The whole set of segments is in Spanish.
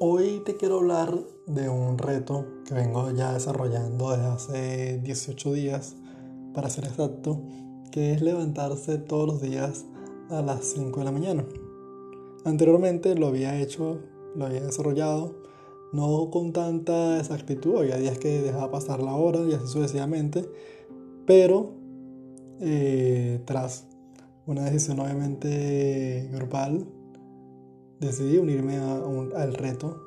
Hoy te quiero hablar de un reto que vengo ya desarrollando desde hace 18 días, para ser exacto, que es levantarse todos los días a las 5 de la mañana. Anteriormente lo había hecho, lo había desarrollado, no con tanta exactitud, había días que dejaba pasar la hora y así sucesivamente, pero eh, tras una decisión obviamente grupal, decidí unirme al reto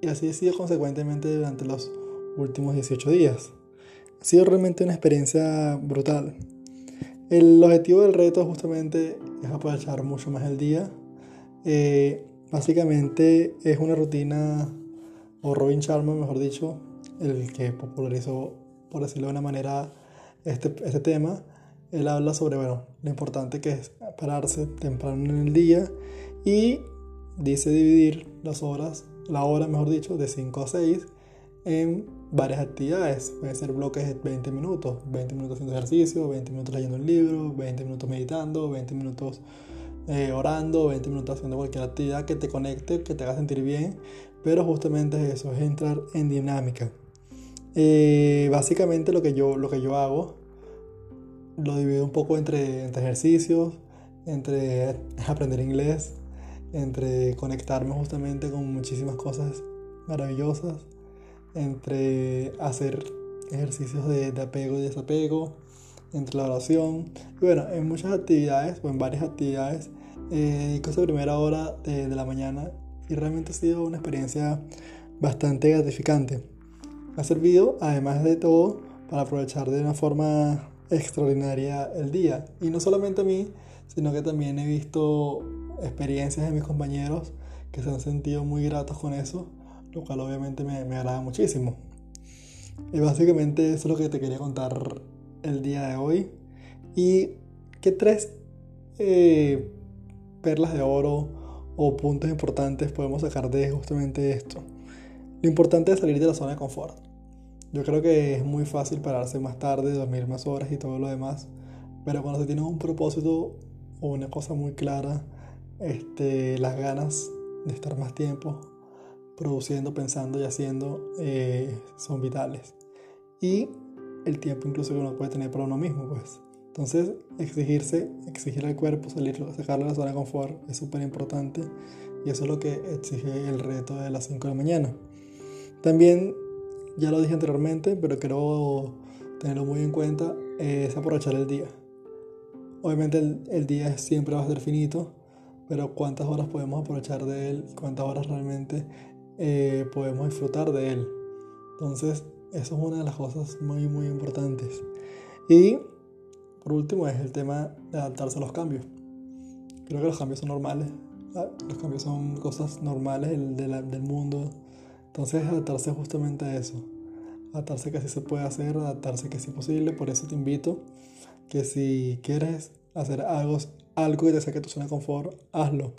y así he sido consecuentemente durante los últimos 18 días. Ha sido realmente una experiencia brutal. El objetivo del reto justamente es aprovechar mucho más el día. Eh, básicamente es una rutina, o Robin Sharma, mejor dicho, el que popularizó, por decirlo de una manera, este, este tema. Él habla sobre bueno, lo importante que es pararse temprano en el día y dice dividir las horas, la hora mejor dicho, de 5 a 6 en varias actividades. Puede ser bloques de 20 minutos, 20 minutos haciendo ejercicio, 20 minutos leyendo un libro, 20 minutos meditando, 20 minutos eh, orando, 20 minutos haciendo cualquier actividad que te conecte, que te haga sentir bien. Pero justamente eso, es entrar en dinámica. Eh, básicamente lo que, yo, lo que yo hago, lo divido un poco entre, entre ejercicios, entre aprender inglés, entre conectarme justamente con muchísimas cosas maravillosas, entre hacer ejercicios de, apego y desapego, entre la oración. Y bueno, en muchas actividades o en varias actividades eh, esa primera hora de, de, la mañana y realmente ha sido una experiencia bastante gratificante. Ha servido, además de todo, para aprovechar de una forma extraordinaria el día. Y no solamente a mí, sino que también he visto experiencias de mis compañeros que se han sentido muy gratos con eso, lo cual obviamente me, me agrada muchísimo. Y básicamente eso es lo que te quería contar el día de hoy. Y qué tres eh, perlas de oro o puntos importantes podemos sacar de justamente esto. Lo importante es salir de la zona de confort. Yo creo que es muy fácil pararse más tarde, dormir más horas y todo lo demás. Pero cuando se tiene un propósito o una cosa muy clara, este, las ganas de estar más tiempo produciendo, pensando y haciendo eh, son vitales. Y el tiempo incluso que uno puede tener para uno mismo, pues. Entonces, exigirse, exigir al cuerpo, salir, sacarle la zona de confort es súper importante y eso es lo que exige el reto de las 5 de la mañana. También, ya lo dije anteriormente, pero quiero tenerlo muy en cuenta, es aprovechar el día. Obviamente el, el día siempre va a ser finito, pero cuántas horas podemos aprovechar de él cuántas horas realmente eh, podemos disfrutar de él. Entonces, eso es una de las cosas muy, muy importantes. Y por último es el tema de adaptarse a los cambios. Creo que los cambios son normales. Los cambios son cosas normales del, del mundo. Entonces, adaptarse justamente a eso. Adaptarse que sí se puede hacer, adaptarse que sí es posible. Por eso te invito que si quieres hacer algo algo que te saque tu zona de confort, hazlo.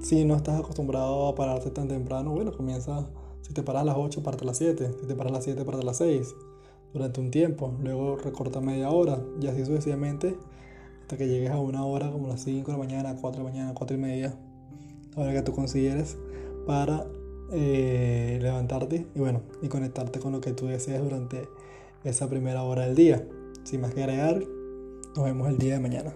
Si no estás acostumbrado a pararte tan temprano, bueno, comienza. Si te paras a las 8, parte a las 7. Si te paras a las 7, parte a las 6. Durante un tiempo. Luego recorta media hora. Y así sucesivamente. Hasta que llegues a una hora como las 5 de la mañana, 4 de la mañana, 4 y media. La hora que tú consideres para eh, levantarte y bueno, y conectarte con lo que tú deseas durante esa primera hora del día. Sin más que agregar, nos vemos el día de mañana.